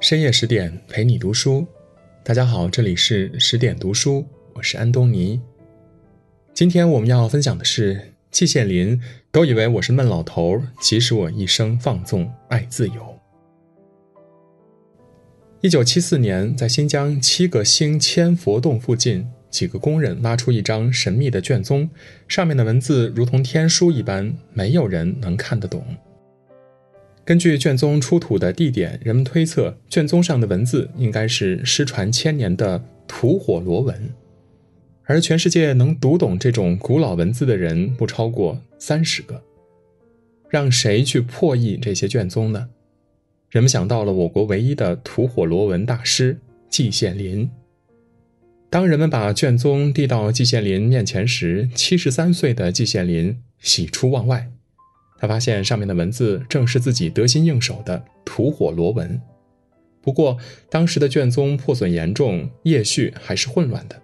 深夜十点陪你读书，大家好，这里是十点读书，我是安东尼。今天我们要分享的是季羡林，都以为我是闷老头，其实我一生放纵爱自由。一九七四年，在新疆七个星千佛洞附近，几个工人挖出一张神秘的卷宗，上面的文字如同天书一般，没有人能看得懂。根据卷宗出土的地点，人们推测卷宗上的文字应该是失传千年的吐火罗文，而全世界能读懂这种古老文字的人不超过三十个。让谁去破译这些卷宗呢？人们想到了我国唯一的吐火罗文大师季羡林。当人们把卷宗递到季羡林面前时，七十三岁的季羡林喜出望外。他发现上面的文字正是自己得心应手的吐火罗文，不过当时的卷宗破损严重，页序还是混乱的。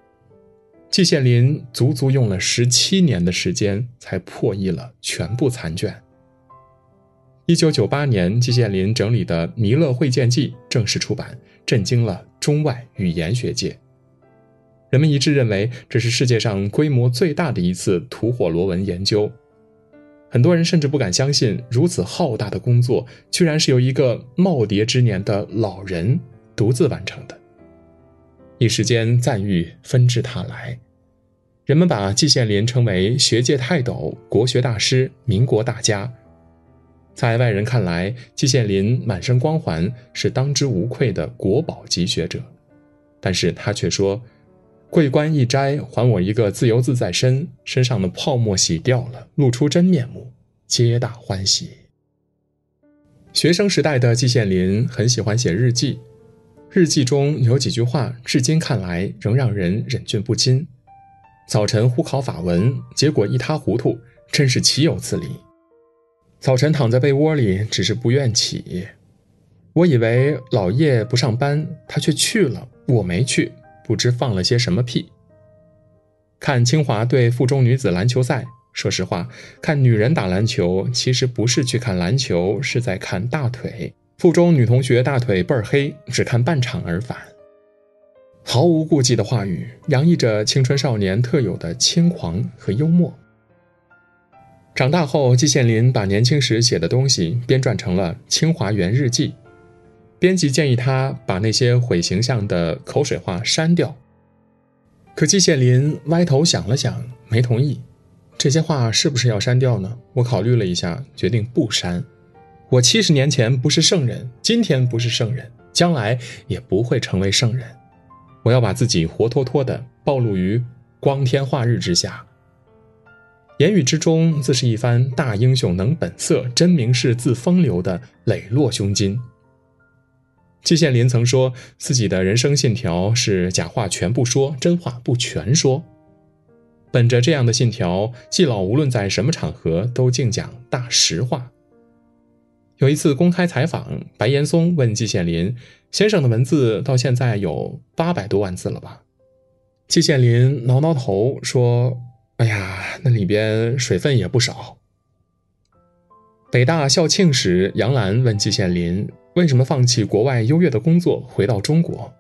季羡林足足用了十七年的时间才破译了全部残卷。一九九八年，季羡林整理的《弥勒会见记》正式出版，震惊了中外语言学界。人们一致认为，这是世界上规模最大的一次吐火罗文研究。很多人甚至不敢相信，如此浩大的工作，居然是由一个耄耋之年的老人独自完成的。一时间，赞誉纷至沓来，人们把季羡林称为学界泰斗、国学大师、民国大家。在外人看来，季羡林满身光环，是当之无愧的国宝级学者，但是他却说。桂冠一摘，还我一个自由自在身，身上的泡沫洗掉了，露出真面目，皆大欢喜。学生时代的季羡林很喜欢写日记，日记中有几句话，至今看来仍让人忍俊不禁：早晨忽考法文，结果一塌糊涂，真是岂有此理！早晨躺在被窝里，只是不愿起。我以为老叶不上班，他却去了，我没去。不知放了些什么屁。看清华对附中女子篮球赛，说实话，看女人打篮球其实不是去看篮球，是在看大腿。附中女同学大腿倍儿黑，只看半场而返。毫无顾忌的话语，洋溢着青春少年特有的轻狂和幽默。长大后，季羡林把年轻时写的东西编撰成了《清华园日记》。编辑建议他把那些毁形象的口水话删掉，可季羡林歪头想了想，没同意。这些话是不是要删掉呢？我考虑了一下，决定不删。我七十年前不是圣人，今天不是圣人，将来也不会成为圣人。我要把自己活脱脱的暴露于光天化日之下。言语之中自是一番大英雄能本色，真名士自风流的磊落胸襟。季羡林曾说自己的人生信条是假话全不说，真话不全说。本着这样的信条，季老无论在什么场合都净讲大实话。有一次公开采访，白岩松问季羡林：“先生的文字到现在有八百多万字了吧？”季羡林挠挠头说：“哎呀，那里边水分也不少。”北大校庆时，杨澜问季羡林。为什么放弃国外优越的工作回到中国？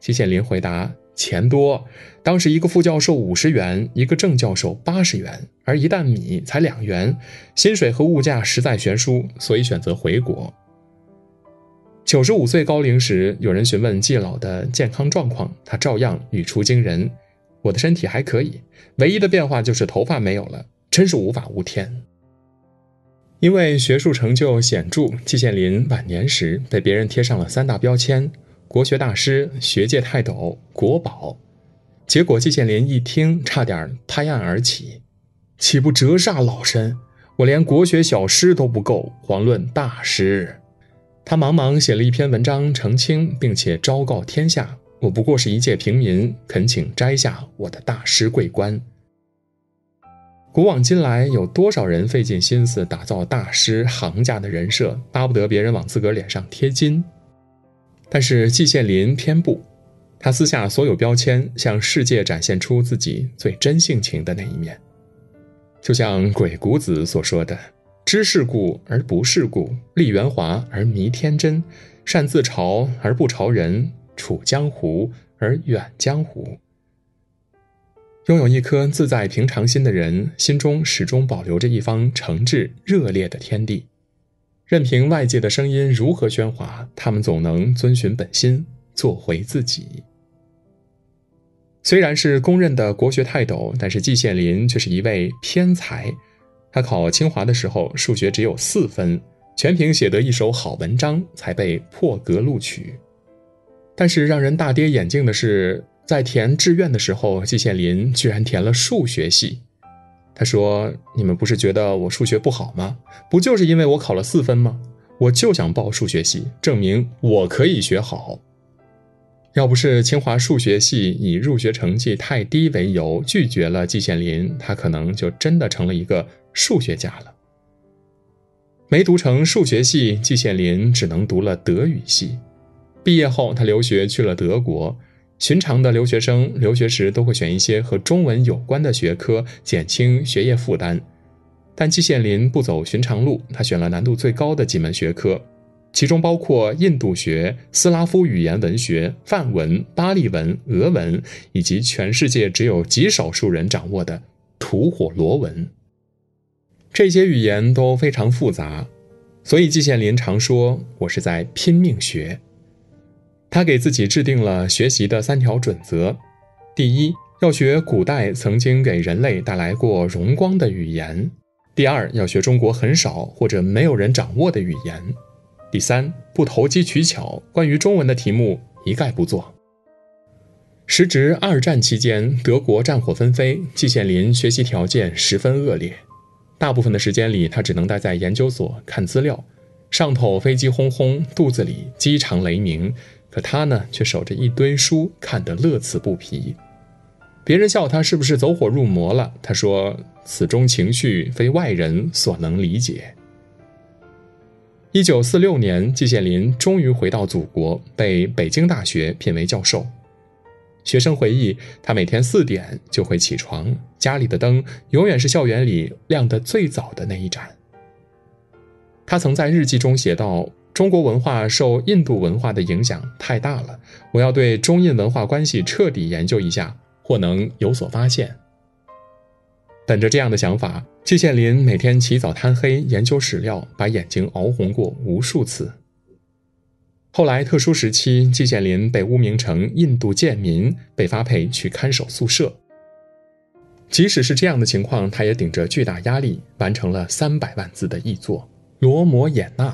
季羡林回答：“钱多，当时一个副教授五十元，一个正教授八十元，而一担米才两元，薪水和物价实在悬殊，所以选择回国。”九十五岁高龄时，有人询问季老的健康状况，他照样语出惊人：“我的身体还可以，唯一的变化就是头发没有了，真是无法无天。”因为学术成就显著，季羡林晚年时被别人贴上了三大标签：国学大师、学界泰斗、国宝。结果季羡林一听，差点拍案而起：“岂不折煞老身？我连国学小师都不够，遑论大师？”他忙忙写了一篇文章澄清，并且昭告天下：“我不过是一介平民，恳请摘下我的大师桂冠。”古往今来，有多少人费尽心思打造大师行家的人设，巴不得别人往自个儿脸上贴金？但是季羡林偏不，他撕下所有标签，向世界展现出自己最真性情的那一面。就像鬼谷子所说的：“知世故而不世故，立圆滑而迷天真，善自嘲而不嘲人，处江湖而远江湖。拥有一颗自在平常心的人，心中始终保留着一方诚挚热烈的天地。任凭外界的声音如何喧哗，他们总能遵循本心，做回自己。虽然是公认的国学泰斗，但是季羡林却是一位偏才。他考清华的时候，数学只有四分，全凭写得一手好文章才被破格录取。但是让人大跌眼镜的是，在填志愿的时候，季羡林居然填了数学系。他说：“你们不是觉得我数学不好吗？不就是因为我考了四分吗？我就想报数学系，证明我可以学好。要不是清华数学系以入学成绩太低为由拒绝了季羡林，他可能就真的成了一个数学家了。没读成数学系，季羡林只能读了德语系。毕业后，他留学去了德国。”寻常的留学生留学时都会选一些和中文有关的学科，减轻学业负担。但季羡林不走寻常路，他选了难度最高的几门学科，其中包括印度学、斯拉夫语言文学、梵文、巴利文、俄文，以及全世界只有极少数人掌握的吐火罗文。这些语言都非常复杂，所以季羡林常说：“我是在拼命学。”他给自己制定了学习的三条准则：第一，要学古代曾经给人类带来过荣光的语言；第二，要学中国很少或者没有人掌握的语言；第三，不投机取巧，关于中文的题目一概不做。时值二战期间，德国战火纷飞，季羡林学习条件十分恶劣，大部分的时间里，他只能待在研究所看资料，上头飞机轰轰，肚子里机场雷鸣。可他呢，却守着一堆书，看得乐此不疲。别人笑他是不是走火入魔了？他说：“此中情绪非外人所能理解。”一九四六年，季羡林终于回到祖国，被北京大学聘为教授。学生回忆，他每天四点就会起床，家里的灯永远是校园里亮得最早的那一盏。他曾在日记中写道。中国文化受印度文化的影响太大了，我要对中印文化关系彻底研究一下，或能有所发现。本着这样的想法，季羡林每天起早贪黑研究史料，把眼睛熬红过无数次。后来特殊时期，季羡林被污名成印度贱民，被发配去看守宿舍。即使是这样的情况，他也顶着巨大压力，完成了三百万字的译作《罗摩衍那》。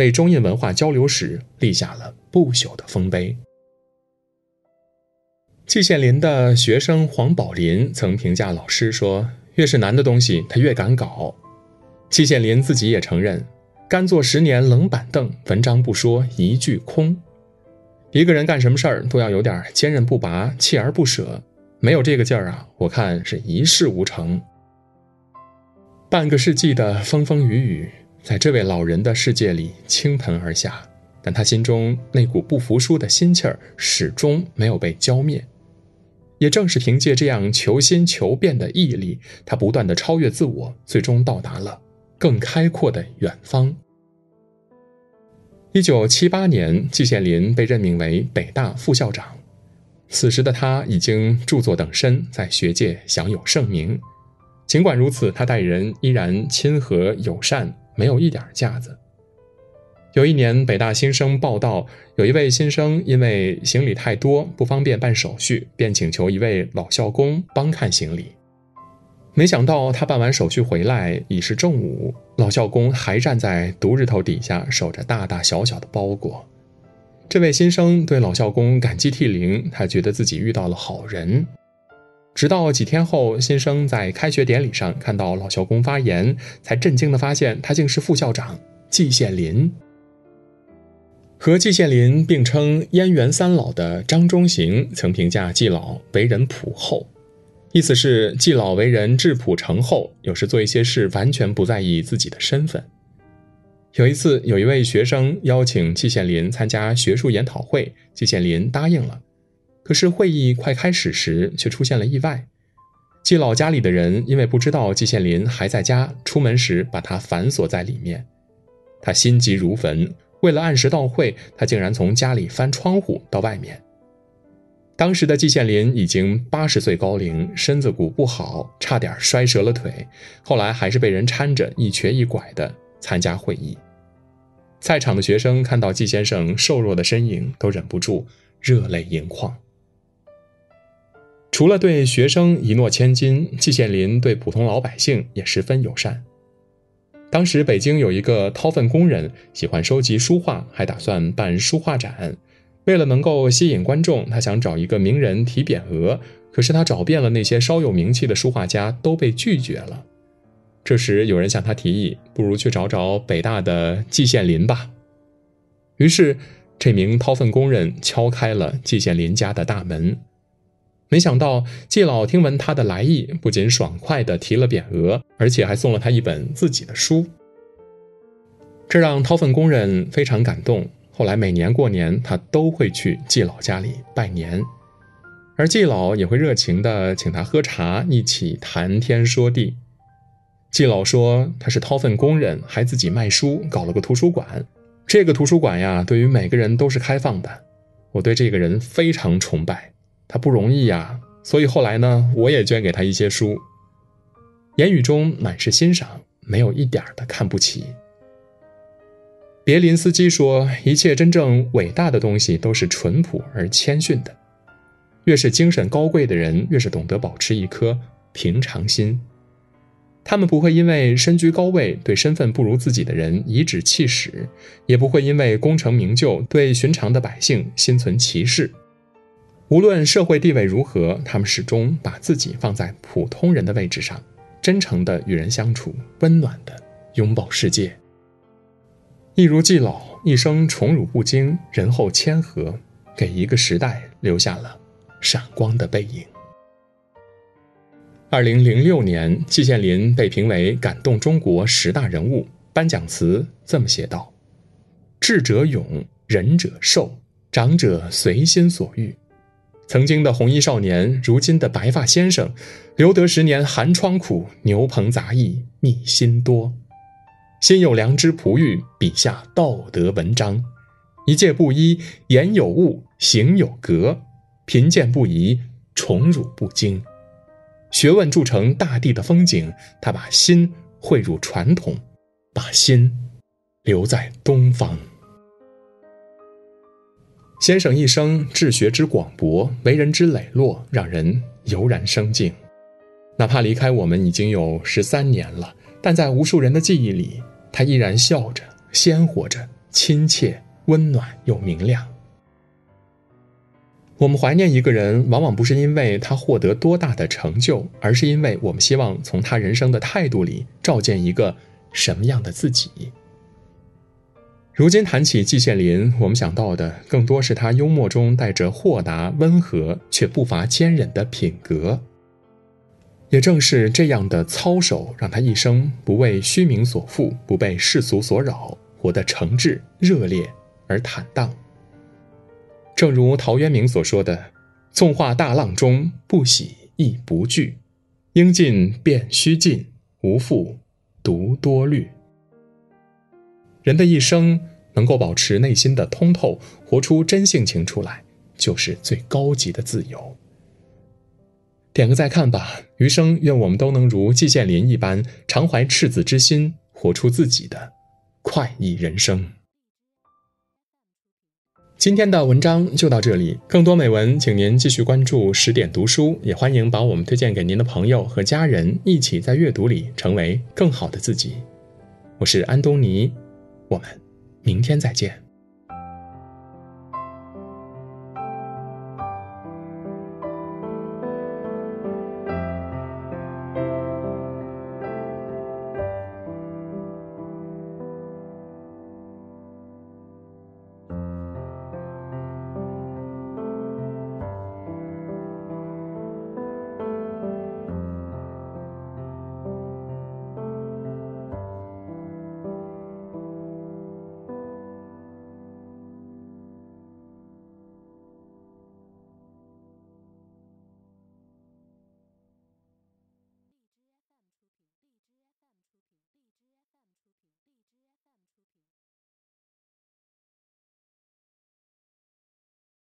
为中印文化交流史立下了不朽的丰碑。季羡林的学生黄宝林曾评价老师说：“越是难的东西，他越敢搞。”季羡林自己也承认：“干坐十年冷板凳，文章不说一句空。”一个人干什么事儿都要有点坚韧不拔、锲而不舍，没有这个劲儿啊，我看是一事无成。半个世纪的风风雨雨。在这位老人的世界里倾盆而下，但他心中那股不服输的心气儿始终没有被浇灭。也正是凭借这样求新求变的毅力，他不断的超越自我，最终到达了更开阔的远方。一九七八年，季羡林被任命为北大副校长，此时的他已经著作等身，在学界享有盛名。尽管如此，他待人依然亲和友善。没有一点架子。有一年，北大新生报道，有一位新生因为行李太多不方便办手续，便请求一位老校工帮看行李。没想到他办完手续回来已是正午，老校工还站在毒日头底下守着大大小小的包裹。这位新生对老校工感激涕零，他觉得自己遇到了好人。直到几天后，新生在开学典礼上看到老校工发言，才震惊地发现他竟是副校长季羡林。和季羡林并称“燕园三老”的张中行曾评价季老为人朴厚，意思是季老为人质朴诚厚，有时做一些事完全不在意自己的身份。有一次，有一位学生邀请季羡林参加学术研讨会，季羡林答应了。可是会议快开始时，却出现了意外。季老家里的人因为不知道季羡林还在家，出门时把他反锁在里面。他心急如焚，为了按时到会，他竟然从家里翻窗户到外面。当时的季羡林已经八十岁高龄，身子骨不好，差点摔折了腿。后来还是被人搀着一瘸一拐的参加会议。在场的学生看到季先生瘦弱的身影，都忍不住热泪盈眶。除了对学生一诺千金，季羡林对普通老百姓也十分友善。当时北京有一个掏粪工人，喜欢收集书画，还打算办书画展。为了能够吸引观众，他想找一个名人提匾额，可是他找遍了那些稍有名气的书画家，都被拒绝了。这时有人向他提议，不如去找找北大的季羡林吧。于是，这名掏粪工人敲开了季羡林家的大门。没想到季老听闻他的来意，不仅爽快地提了匾额，而且还送了他一本自己的书。这让掏粪工人非常感动。后来每年过年，他都会去季老家里拜年，而季老也会热情地请他喝茶，一起谈天说地。季老说他是掏粪工人，还自己卖书，搞了个图书馆。这个图书馆呀，对于每个人都是开放的。我对这个人非常崇拜，他不容易呀，所以后来呢，我也捐给他一些书。言语中满是欣赏，没有一点的看不起。别林斯基说：“一切真正伟大的东西都是淳朴而谦逊的。越是精神高贵的人，越是懂得保持一颗平常心。他们不会因为身居高位对身份不如自己的人颐指气使，也不会因为功成名就对寻常的百姓心存歧视。无论社会地位如何，他们始终把自己放在普通人的位置上，真诚的与人相处，温暖的拥抱世界。”一如季老，一生宠辱不惊，仁厚谦和，给一个时代留下了闪光的背影。二零零六年，季羡林被评为感动中国十大人物，颁奖词这么写道：“智者勇，仁者寿，长者随心所欲。曾经的红衣少年，如今的白发先生，留得十年寒窗苦，牛棚杂役觅心多。”心有良知璞玉，笔下道德文章，一介布衣，言有物，行有格，贫贱不移，宠辱不惊，学问铸成大地的风景。他把心汇入传统，把心留在东方。先生一生治学之广博，为人之磊落，让人油然生敬。哪怕离开我们已经有十三年了，但在无数人的记忆里。他依然笑着，鲜活着，亲切、温暖又明亮。我们怀念一个人，往往不是因为他获得多大的成就，而是因为我们希望从他人生的态度里照见一个什么样的自己。如今谈起季羡林，我们想到的更多是他幽默中带着豁达、温和却不乏坚韧的品格。也正是这样的操守，让他一生不为虚名所缚，不被世俗所扰，活得诚挚、热烈而坦荡。正如陶渊明所说的：“纵化大浪中，不喜亦不惧；应尽便须尽，无复独多虑。”人的一生能够保持内心的通透，活出真性情出来，就是最高级的自由。点个再看吧，余生愿我们都能如季羡林一般，常怀赤子之心，活出自己的快意人生。今天的文章就到这里，更多美文，请您继续关注十点读书，也欢迎把我们推荐给您的朋友和家人，一起在阅读里成为更好的自己。我是安东尼，我们明天再见。